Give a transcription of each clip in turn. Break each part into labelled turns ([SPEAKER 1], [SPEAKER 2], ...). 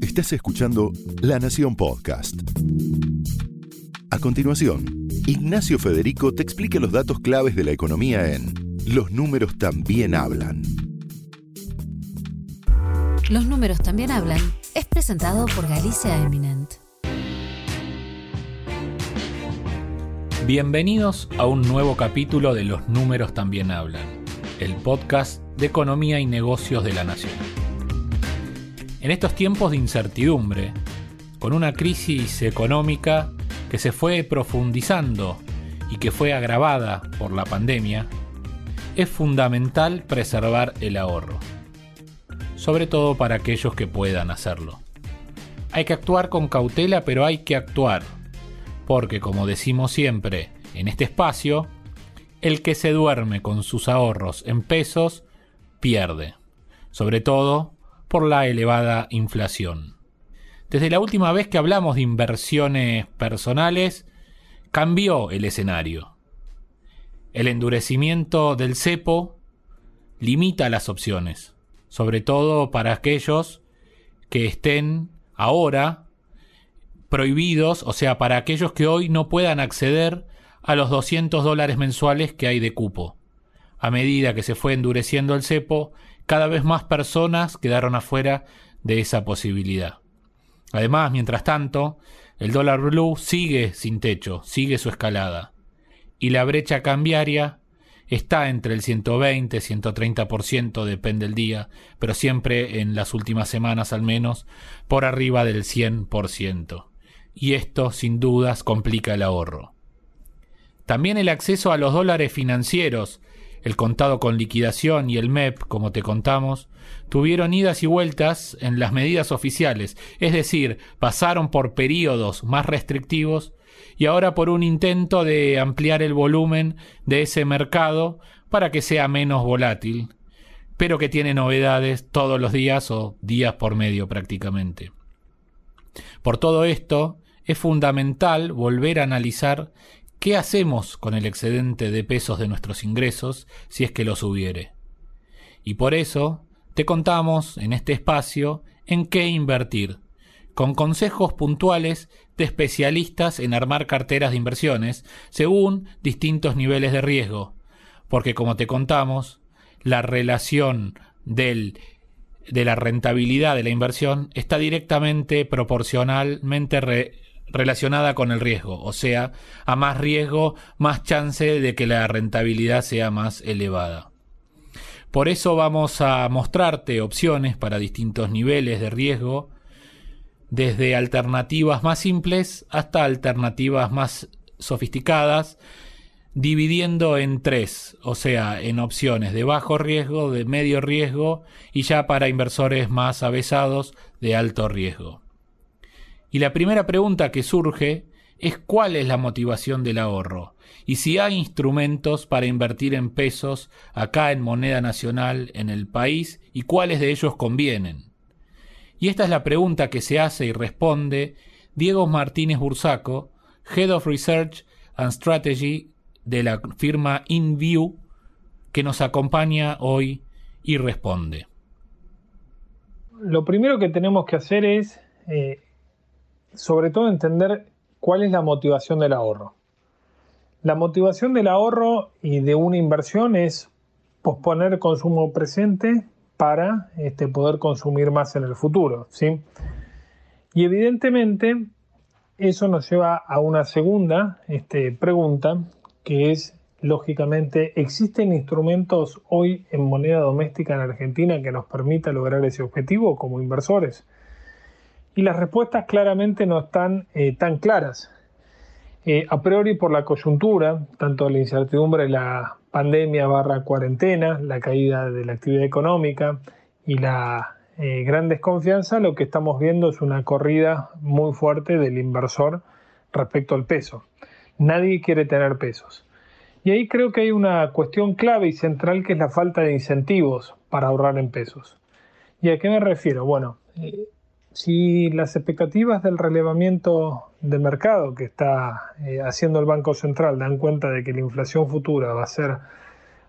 [SPEAKER 1] Estás escuchando La Nación Podcast. A continuación, Ignacio Federico te explica los datos claves de la economía en Los números también hablan.
[SPEAKER 2] Los números también hablan es presentado por Galicia Eminent.
[SPEAKER 3] Bienvenidos a un nuevo capítulo de Los números también hablan, el podcast de economía y negocios de la nación. En estos tiempos de incertidumbre, con una crisis económica que se fue profundizando y que fue agravada por la pandemia, es fundamental preservar el ahorro, sobre todo para aquellos que puedan hacerlo. Hay que actuar con cautela, pero hay que actuar porque como decimos siempre en este espacio, el que se duerme con sus ahorros en pesos pierde, sobre todo por la elevada inflación. Desde la última vez que hablamos de inversiones personales, cambió el escenario. El endurecimiento del cepo limita las opciones, sobre todo para aquellos que estén ahora prohibidos, o sea, para aquellos que hoy no puedan acceder a los 200 dólares mensuales que hay de cupo. A medida que se fue endureciendo el cepo, cada vez más personas quedaron afuera de esa posibilidad. Además, mientras tanto, el dólar blue sigue sin techo, sigue su escalada. Y la brecha cambiaria está entre el 120 y 130%, depende del día, pero siempre en las últimas semanas al menos, por arriba del 100% y esto sin dudas complica el ahorro. También el acceso a los dólares financieros, el contado con liquidación y el MEP, como te contamos, tuvieron idas y vueltas en las medidas oficiales, es decir, pasaron por periodos más restrictivos y ahora por un intento de ampliar el volumen de ese mercado para que sea menos volátil, pero que tiene novedades todos los días o días por medio prácticamente. Por todo esto, es fundamental volver a analizar qué hacemos con el excedente de pesos de nuestros ingresos si es que los hubiere. Y por eso te contamos en este espacio en qué invertir, con consejos puntuales de especialistas en armar carteras de inversiones según distintos niveles de riesgo, porque como te contamos, la relación del de la rentabilidad de la inversión está directamente proporcionalmente relacionada con el riesgo, o sea, a más riesgo, más chance de que la rentabilidad sea más elevada. Por eso vamos a mostrarte opciones para distintos niveles de riesgo, desde alternativas más simples hasta alternativas más sofisticadas, dividiendo en tres, o sea, en opciones de bajo riesgo, de medio riesgo y ya para inversores más avesados de alto riesgo. Y la primera pregunta que surge es cuál es la motivación del ahorro y si hay instrumentos para invertir en pesos acá en moneda nacional en el país y cuáles de ellos convienen. Y esta es la pregunta que se hace y responde Diego Martínez Bursaco, Head of Research and Strategy de la firma InView, que nos acompaña hoy y responde.
[SPEAKER 4] Lo primero que tenemos que hacer es eh, sobre todo entender cuál es la motivación del ahorro. La motivación del ahorro y de una inversión es posponer consumo presente para este, poder consumir más en el futuro. ¿sí? Y evidentemente eso nos lleva a una segunda este, pregunta, que es, lógicamente, ¿existen instrumentos hoy en moneda doméstica en Argentina que nos permita lograr ese objetivo como inversores? Y las respuestas claramente no están eh, tan claras. Eh, a priori por la coyuntura, tanto la incertidumbre la pandemia barra cuarentena, la caída de la actividad económica y la eh, gran desconfianza, lo que estamos viendo es una corrida muy fuerte del inversor respecto al peso. Nadie quiere tener pesos. Y ahí creo que hay una cuestión clave y central que es la falta de incentivos para ahorrar en pesos. ¿Y a qué me refiero? Bueno, si las expectativas del relevamiento del mercado que está eh, haciendo el Banco Central dan cuenta de que la inflación futura va a ser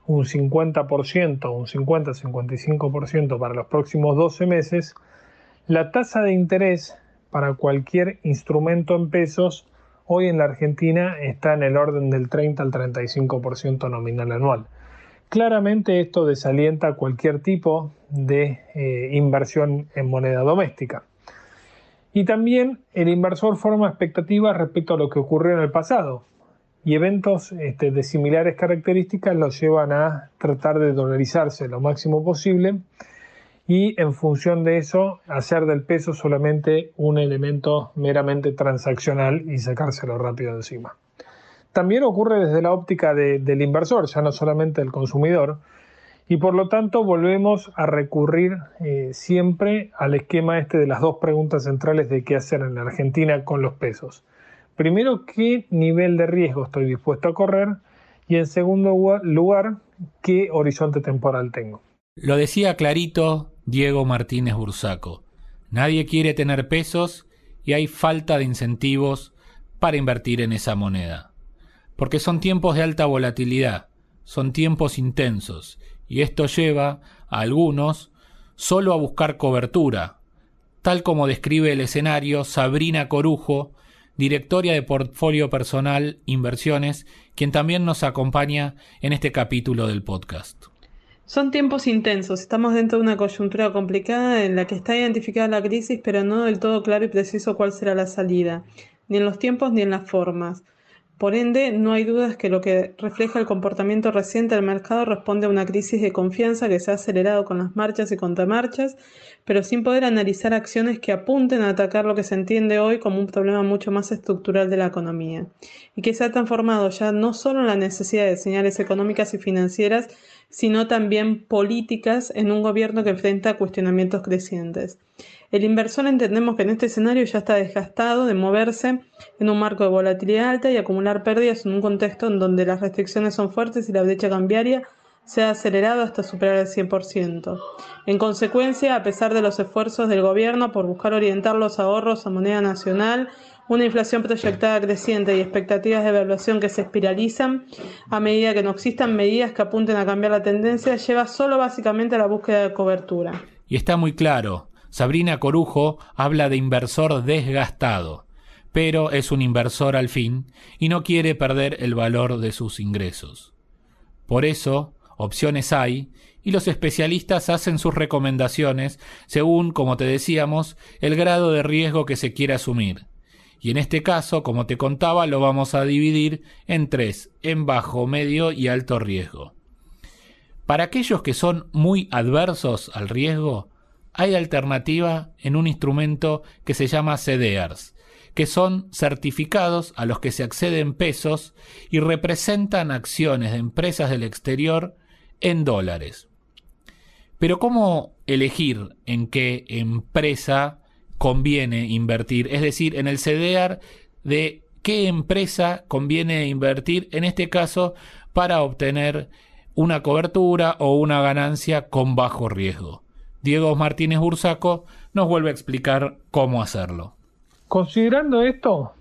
[SPEAKER 4] un 50%, un 50-55% para los próximos 12 meses, La tasa de interés para cualquier instrumento en pesos hoy en la Argentina está en el orden del 30 al 35% nominal anual. Claramente esto desalienta cualquier tipo de eh, inversión en moneda doméstica. Y también el inversor forma expectativas respecto a lo que ocurrió en el pasado. Y eventos este, de similares características los llevan a tratar de dolarizarse lo máximo posible y en función de eso hacer del peso solamente un elemento meramente transaccional y sacárselo rápido encima. También ocurre desde la óptica del inversor, ya no solamente del consumidor, y por lo tanto volvemos a recurrir eh, siempre al esquema este de las dos preguntas centrales de qué hacer en Argentina con los pesos. Primero, qué nivel de riesgo estoy dispuesto a correr y en segundo lugar, qué horizonte temporal tengo.
[SPEAKER 3] Lo decía clarito Diego Martínez Bursaco. Nadie quiere tener pesos y hay falta de incentivos para invertir en esa moneda. Porque son tiempos de alta volatilidad, son tiempos intensos y esto lleva a algunos solo a buscar cobertura, tal como describe el escenario Sabrina Corujo, directora de Portfolio Personal Inversiones, quien también nos acompaña en este capítulo del podcast.
[SPEAKER 5] Son tiempos intensos, estamos dentro de una coyuntura complicada en la que está identificada la crisis, pero no del todo claro y preciso cuál será la salida, ni en los tiempos ni en las formas. Por ende, no hay dudas que lo que refleja el comportamiento reciente del mercado responde a una crisis de confianza que se ha acelerado con las marchas y contramarchas, pero sin poder analizar acciones que apunten a atacar lo que se entiende hoy como un problema mucho más estructural de la economía, y que se ha transformado ya no solo en la necesidad de señales económicas y financieras, sino también políticas en un gobierno que enfrenta cuestionamientos crecientes. El inversor entendemos que en este escenario ya está desgastado de moverse en un marco de volatilidad alta y acumular pérdidas en un contexto en donde las restricciones son fuertes y la brecha cambiaria se ha acelerado hasta superar el 100%. En consecuencia, a pesar de los esfuerzos del gobierno por buscar orientar los ahorros a moneda nacional, una inflación proyectada creciente y expectativas de evaluación que se espiralizan a medida que no existan medidas que apunten a cambiar la tendencia, lleva solo básicamente a la búsqueda de cobertura.
[SPEAKER 3] Y está muy claro, Sabrina Corujo habla de inversor desgastado, pero es un inversor al fin y no quiere perder el valor de sus ingresos. Por eso, opciones hay y los especialistas hacen sus recomendaciones según, como te decíamos, el grado de riesgo que se quiere asumir. Y en este caso, como te contaba, lo vamos a dividir en tres, en bajo, medio y alto riesgo. Para aquellos que son muy adversos al riesgo, hay alternativa en un instrumento que se llama CDRs, que son certificados a los que se acceden pesos y representan acciones de empresas del exterior en dólares. Pero ¿cómo elegir en qué empresa conviene invertir? Es decir, en el CDR de qué empresa conviene invertir, en este caso, para obtener una cobertura o una ganancia con bajo riesgo. Diego Martínez Bursaco nos vuelve a explicar cómo hacerlo.
[SPEAKER 4] Considerando esto,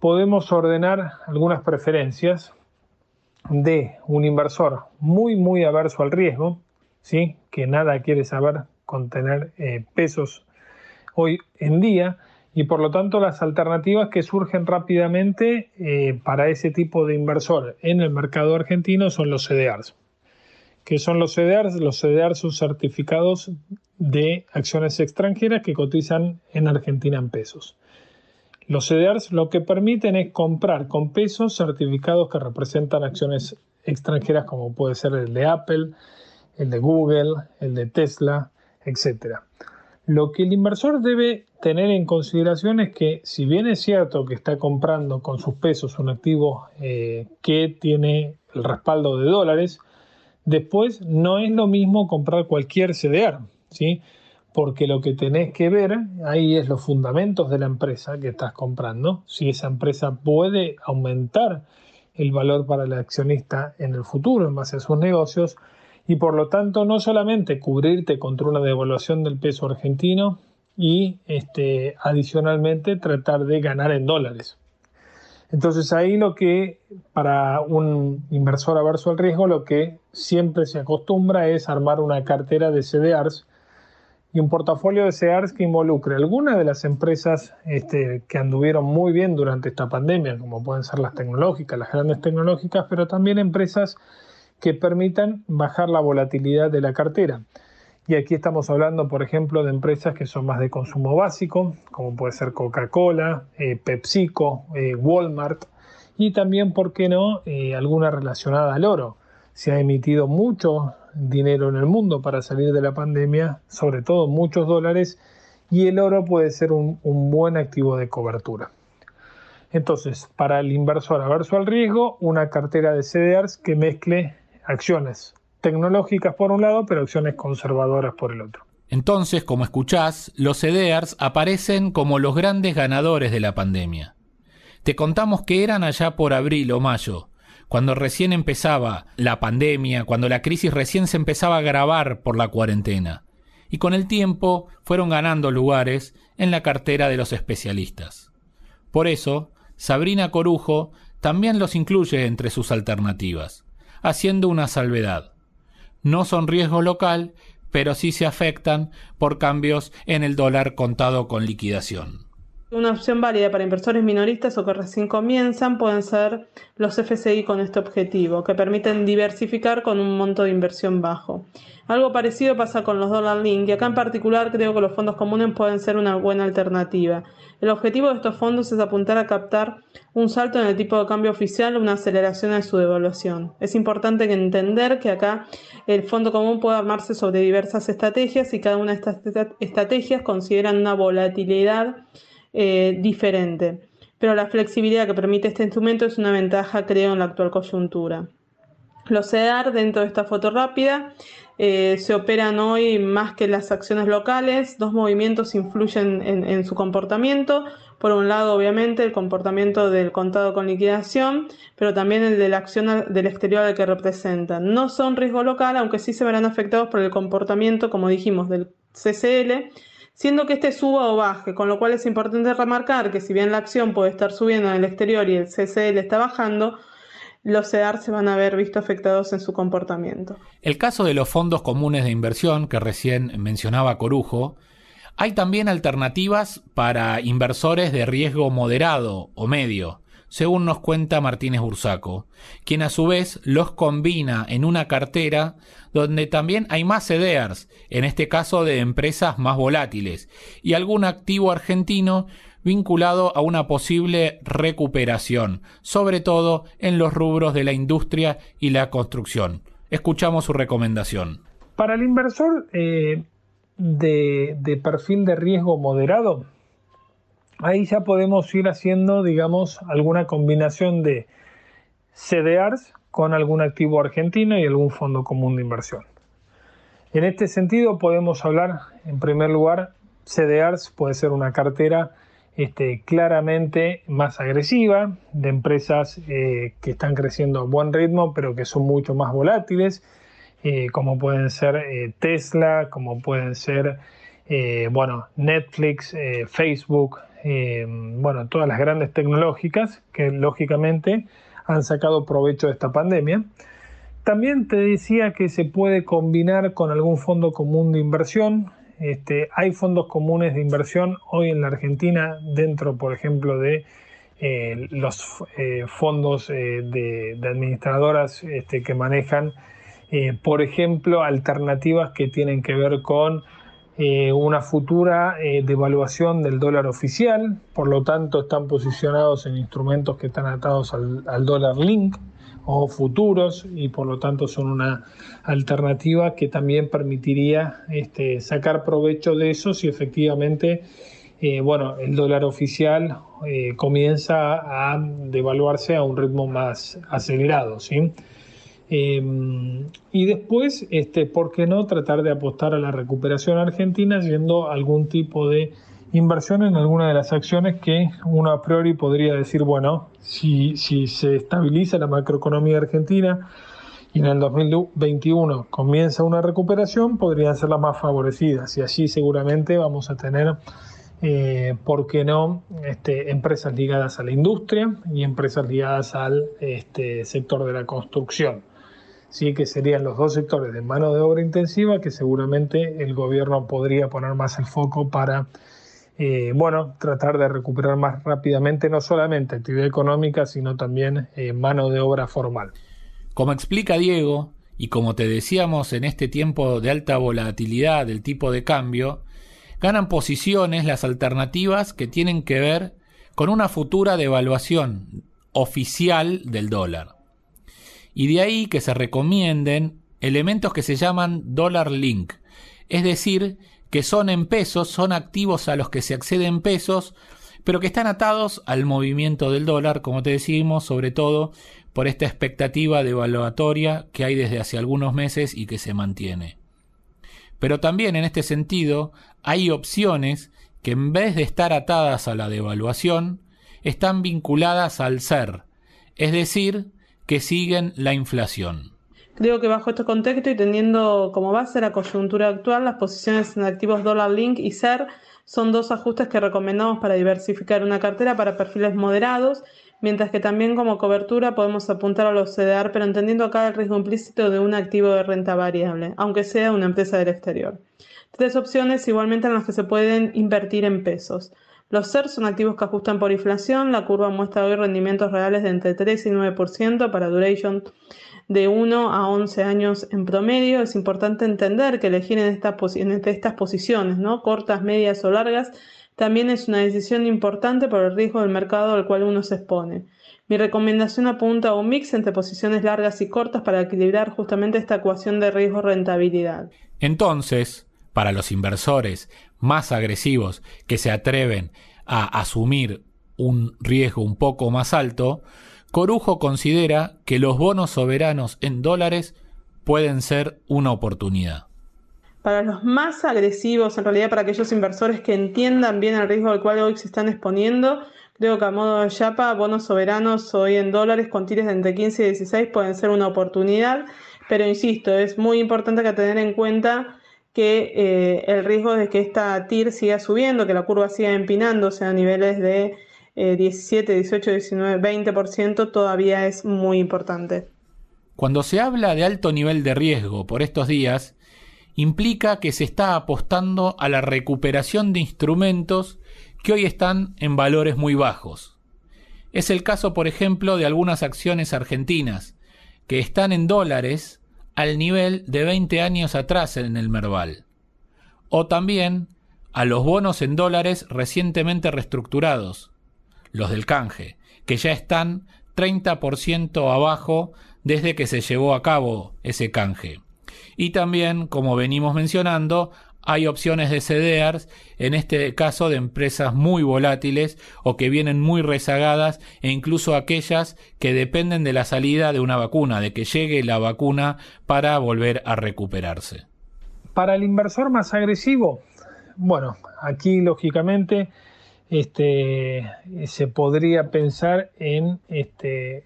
[SPEAKER 4] podemos ordenar algunas preferencias de un inversor muy, muy averso al riesgo, ¿sí? que nada quiere saber con tener eh, pesos hoy en día, y por lo tanto las alternativas que surgen rápidamente eh, para ese tipo de inversor en el mercado argentino son los CDRs. ¿Qué son los CDRs? Los CDRs son certificados de acciones extranjeras que cotizan en Argentina en pesos. Los CDRs lo que permiten es comprar con pesos certificados que representan acciones extranjeras como puede ser el de Apple, el de Google, el de Tesla, etc. Lo que el inversor debe tener en consideración es que si bien es cierto que está comprando con sus pesos un activo eh, que tiene el respaldo de dólares, después no es lo mismo comprar cualquier CDR. ¿sí? Porque lo que tenés que ver ahí es los fundamentos de la empresa que estás comprando, si esa empresa puede aumentar el valor para el accionista en el futuro en base a sus negocios y por lo tanto no solamente cubrirte contra una devaluación del peso argentino y este, adicionalmente tratar de ganar en dólares. Entonces ahí lo que para un inversor averso al riesgo lo que siempre se acostumbra es armar una cartera de CDRs y un portafolio de CEARS que involucre algunas de las empresas este, que anduvieron muy bien durante esta pandemia, como pueden ser las tecnológicas, las grandes tecnológicas, pero también empresas que permitan bajar la volatilidad de la cartera. Y aquí estamos hablando, por ejemplo, de empresas que son más de consumo básico, como puede ser Coca-Cola, eh, PepsiCo, eh, Walmart, y también, ¿por qué no?, eh, alguna relacionada al oro. Se ha emitido mucho dinero en el mundo para salir de la pandemia, sobre todo muchos dólares, y el oro puede ser un, buen activo de cobertura. Entonces, para el inversor averso al riesgo, una cartera de CDRs que mezcle acciones tecnológicas por un lado, pero acciones conservadoras por el otro.
[SPEAKER 3] Entonces, como escuchás, los CDRs aparecen como los grandes ganadores de la pandemia. Te contamos que eran allá por abril o mayo, cuando recién empezaba la pandemia, cuando la crisis recién se empezaba a agravar por la cuarentena. Y con el tiempo fueron ganando lugares en la cartera de los especialistas. Por eso, Sabrina Corujo también los incluye entre sus alternativas, haciendo una salvedad. No son riesgo local, pero sí se afectan por cambios en el dólar contado con liquidación.
[SPEAKER 5] Una opción válida para inversores minoristas o que recién comienzan pueden ser los FCI con este objetivo, que permiten diversificar con un monto de inversión bajo. Algo parecido pasa con los Dollar Link y acá en particular creo que los fondos comunes pueden ser una buena alternativa. El objetivo de estos fondos es apuntar a captar un salto en el tipo de cambio oficial o una aceleración de su devaluación. Es importante entender que acá el fondo común puede armarse sobre diversas estrategias y cada una de estas estrategias consideran una volatilidad eh, diferente. Pero la flexibilidad que permite este instrumento es una ventaja, creo, en la actual coyuntura. Los CEDAR dentro de esta foto rápida eh, se operan hoy más que las acciones locales. Dos movimientos influyen en, su comportamiento. Por un lado, obviamente, el comportamiento del contado con liquidación, pero también el de la acción del exterior al que representan. No son riesgo local, aunque sí se verán afectados por el comportamiento, como dijimos, del CCL siendo que este suba o baje, con lo cual es importante remarcar que si bien la acción puede estar subiendo en el exterior y el CCL está bajando, los CEDAR se van a ver visto afectados en su comportamiento.
[SPEAKER 3] El caso de los fondos comunes de inversión que recién mencionaba Corujo, hay también alternativas para inversores de riesgo moderado o medio, según nos cuenta Martínez Bursaco, quien a su vez los combina en una cartera donde también hay más CDRs, en este caso de empresas más volátiles, y algún activo argentino vinculado a una posible recuperación, sobre todo en los rubros de la industria y la construcción. Escuchamos su recomendación.
[SPEAKER 4] Para el inversor eh, de perfil de riesgo moderado, ahí ya podemos ir haciendo, digamos, alguna combinación de CDRs con algún activo argentino y algún fondo común de inversión. En este sentido podemos hablar, en primer lugar, CDRs puede ser una cartera este, claramente más agresiva, de empresas eh, que están creciendo a buen ritmo, pero que son mucho más volátiles, eh, como pueden ser eh, Tesla, como pueden ser bueno, Netflix, Facebook, eh, bueno, todas las grandes tecnológicas que lógicamente han sacado provecho de esta pandemia. También te decía que se puede combinar con algún fondo común de inversión. Este, hay fondos comunes de inversión hoy en la Argentina dentro, por ejemplo, de eh, los eh, fondos de, administradoras este, que manejan, por ejemplo, alternativas que tienen que ver con eh, una futura eh, devaluación del dólar oficial, por lo tanto están posicionados en instrumentos que están atados al, dólar link o futuros y por lo tanto son una alternativa que también permitiría este, sacar provecho de eso si efectivamente eh, bueno, el dólar oficial comienza a devaluarse a un ritmo más acelerado. ¿sí? Em, y después, este, ¿por qué no tratar de apostar a la recuperación argentina yendo algún tipo de inversión en alguna de las acciones que uno a priori podría decir, bueno, si, si se estabiliza la macroeconomía argentina y en el 2021 comienza una recuperación, podrían ser las más favorecidas y allí seguramente vamos a tener eh, ¿por qué no?, este, empresas ligadas a la industria y empresas ligadas al este, sector de la construcción. ¿Sí? que serían los dos sectores de mano de obra intensiva que seguramente el gobierno podría poner más el foco para eh, bueno, tratar de recuperar más rápidamente no solamente actividad económica, sino también eh, mano de obra formal.
[SPEAKER 3] Como explica Diego, y como te decíamos en este tiempo de alta volatilidad del tipo de cambio, ganan posiciones las alternativas que tienen que ver con una futura devaluación oficial del dólar. Y de ahí que se recomienden elementos que se llaman dólar link, es decir, que son en pesos, son activos a los que se accede en pesos, pero que están atados al movimiento del dólar, como te decimos, sobre todo por esta expectativa devaluatoria que hay desde hace algunos meses y que se mantiene. Pero también en este sentido hay opciones que en vez de estar atadas a la devaluación, están vinculadas al ser, es decir, que siguen la inflación.
[SPEAKER 5] Creo que bajo este contexto y teniendo como base la coyuntura actual, las posiciones en activos dólar link y SER son dos ajustes que recomendamos para diversificar una cartera para perfiles moderados, mientras que también como cobertura podemos apuntar a los CDR, pero entendiendo acá el riesgo implícito de un activo de renta variable, aunque sea una empresa del exterior. Tres opciones igualmente en las que se pueden invertir en pesos. Los SER son activos que ajustan por inflación, la curva muestra hoy rendimientos reales de entre 3 y 9% para duration de 1 a 11 años en promedio. Es importante entender que elegir en estas, estas posiciones, ¿no? cortas, medias o largas, también es una decisión importante por el riesgo del mercado al cual uno se expone. Mi recomendación apunta a un mix entre posiciones largas y cortas para equilibrar justamente esta ecuación de riesgo-rentabilidad.
[SPEAKER 3] Entonces, para los inversores más agresivos que se atreven a asumir un riesgo un poco más alto, Corujo considera que los bonos soberanos en dólares pueden ser una oportunidad.
[SPEAKER 5] Para los más agresivos, en realidad para aquellos inversores que entiendan bien el riesgo al cual hoy se están exponiendo, creo que a modo de chapa, bonos soberanos hoy en dólares con tires de entre 15 y 16 pueden ser una oportunidad, pero insisto, es muy importante que tener en cuenta que eh, el riesgo de que esta TIR siga subiendo, que la curva siga empinándose a niveles de 17, 18, 19, 20% todavía es muy importante.
[SPEAKER 3] Cuando se habla de alto nivel de riesgo por estos días, implica que se está apostando a la recuperación de instrumentos que hoy están en valores muy bajos. Es el caso, por ejemplo, de algunas acciones argentinas, que están en dólares al nivel de 20 años atrás en el Merval. O también a los bonos en dólares recientemente reestructurados, los del canje, que ya están 30% abajo desde que se llevó a cabo ese canje. Y también, como venimos mencionando, hay opciones de CDRs, en este caso de empresas muy volátiles o que vienen muy rezagadas e incluso aquellas que dependen de la salida de una vacuna, de que llegue la vacuna para volver a recuperarse.
[SPEAKER 4] Para el inversor más agresivo, bueno, aquí lógicamente este, se podría pensar en este,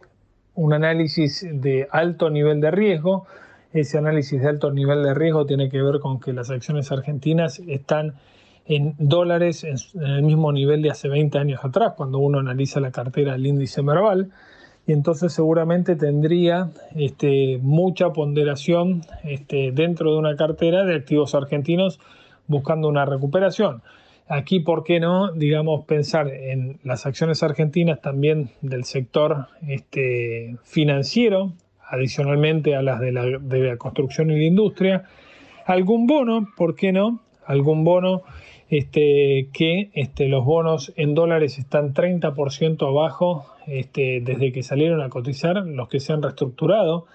[SPEAKER 4] un análisis de alto nivel de riesgo. Ese análisis de alto nivel de riesgo tiene que ver con que las acciones argentinas están en dólares en el mismo nivel de hace 20 años atrás, cuando uno analiza la cartera del índice Merval, y entonces seguramente tendría este, mucha ponderación este, dentro de una cartera de activos argentinos buscando una recuperación. Aquí, ¿por qué no, digamos, pensar en las acciones argentinas también del sector este, financiero, adicionalmente a las de la, construcción y la industria? Algún bono, ¿por qué no? Algún bono este, que este, los bonos en dólares están 30% abajo este, desde que salieron a cotizar, los que se han reestructurado.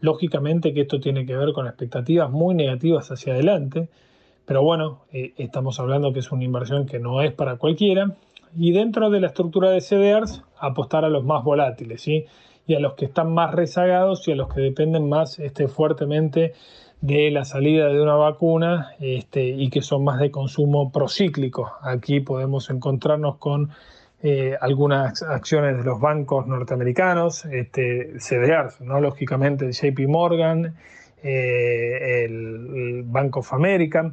[SPEAKER 4] Lógicamente que esto tiene que ver con expectativas muy negativas hacia adelante. Pero bueno, eh, estamos hablando que es una inversión que no es para cualquiera. Y dentro de la estructura de CDRs, apostar a los más volátiles, ¿sí? Y a los que están más rezagados y a los que dependen más este, fuertemente de la salida de una vacuna este, y que son más de consumo procíclico. Aquí podemos encontrarnos con eh, algunas acciones de los bancos norteamericanos, este, ¿no? lógicamente JP Morgan, eh, el Bank of America,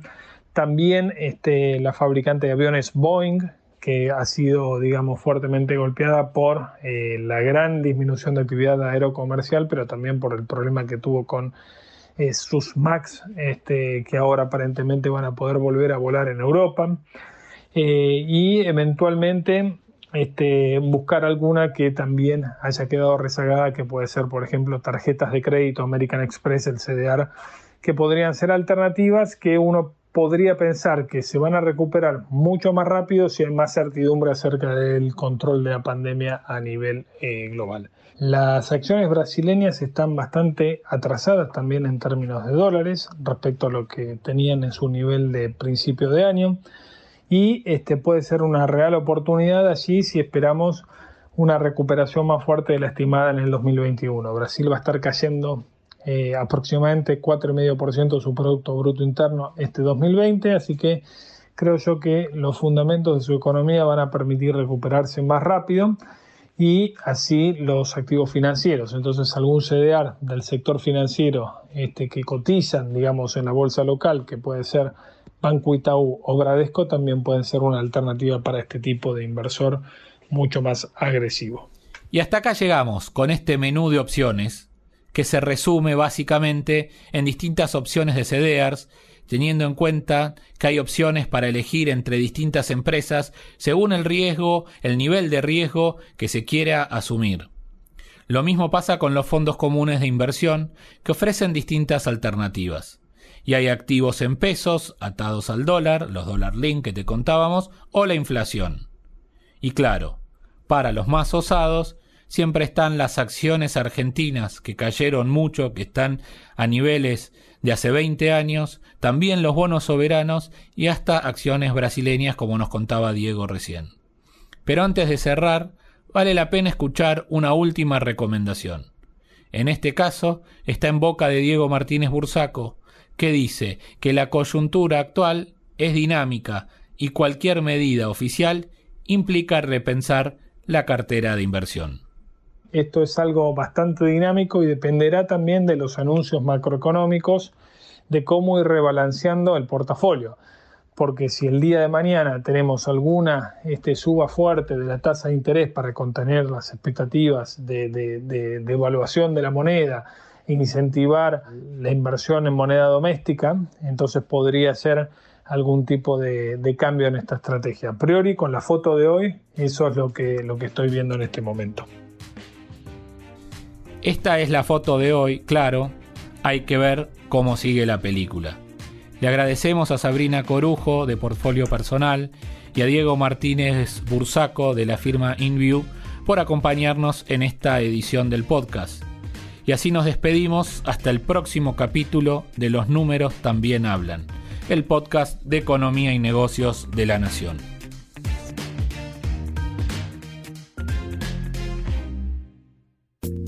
[SPEAKER 4] también este, la fabricante de aviones Boeing, que ha sido, digamos, fuertemente golpeada por eh, la gran disminución de actividad aerocomercial, pero también por el problema que tuvo con eh, sus MAX, este, que ahora aparentemente van a poder volver a volar en Europa. Eh, y eventualmente este, buscar alguna que también haya quedado rezagada, que puede ser, por ejemplo, tarjetas de crédito, American Express, el CDR, que podrían ser alternativas que uno podría pensar que se van a recuperar mucho más rápido si hay más certidumbre acerca del control de la pandemia a nivel eh, global. Las acciones brasileñas están bastante atrasadas también en términos de dólares respecto a lo que tenían en su nivel de principio de año y este puede ser una real oportunidad allí si esperamos una recuperación más fuerte de la estimada en el 2021. Brasil va a estar cayendo eh, aproximadamente 4,5% de su Producto Bruto Interno este 2020, así que creo yo que los fundamentos de su economía van a permitir recuperarse más rápido y así los activos financieros. Entonces algún CDR del sector financiero este, que cotizan, digamos, en la bolsa local, que puede ser Banco Itaú o Bradesco, también pueden ser una alternativa para este tipo de inversor mucho más agresivo.
[SPEAKER 3] Y hasta acá llegamos con este menú de opciones que se resume básicamente en distintas opciones de CDRs, teniendo en cuenta que hay opciones para elegir entre distintas empresas según el riesgo, el nivel de riesgo que se quiera asumir. Lo mismo pasa con los fondos comunes de inversión que ofrecen distintas alternativas. Y hay activos en pesos atados al dólar, los dólar link que te contábamos, o la inflación. Y claro, para los más osados, siempre están las acciones argentinas que cayeron mucho, que están a niveles de hace 20 años, también los bonos soberanos y hasta acciones brasileñas como nos contaba Diego recién. Pero antes de cerrar, vale la pena escuchar una última recomendación. En este caso, está en boca de Diego Martínez Bursaco, que dice que la coyuntura actual es dinámica y cualquier medida oficial implica repensar la cartera de inversión.
[SPEAKER 4] Esto es algo bastante dinámico y dependerá también de los anuncios macroeconómicos, de cómo ir rebalanceando el portafolio. Porque si el día de mañana tenemos alguna este, suba fuerte de la tasa de interés para contener las expectativas de, de, evaluación de la moneda, incentivar la inversión en moneda doméstica, entonces podría ser algún tipo de, de, cambio en esta estrategia. A priori, con la foto de hoy, eso es lo que, lo que estoy viendo en este momento.
[SPEAKER 3] Esta es la foto de hoy, claro, hay que ver cómo sigue la película. Le agradecemos a Sabrina Corujo de Portfolio Personal y a Diego Martínez Bursaco de la firma InView por acompañarnos en esta edición del podcast. Y así nos despedimos hasta el próximo capítulo de Los números también hablan, el podcast de economía y negocios de la Nación.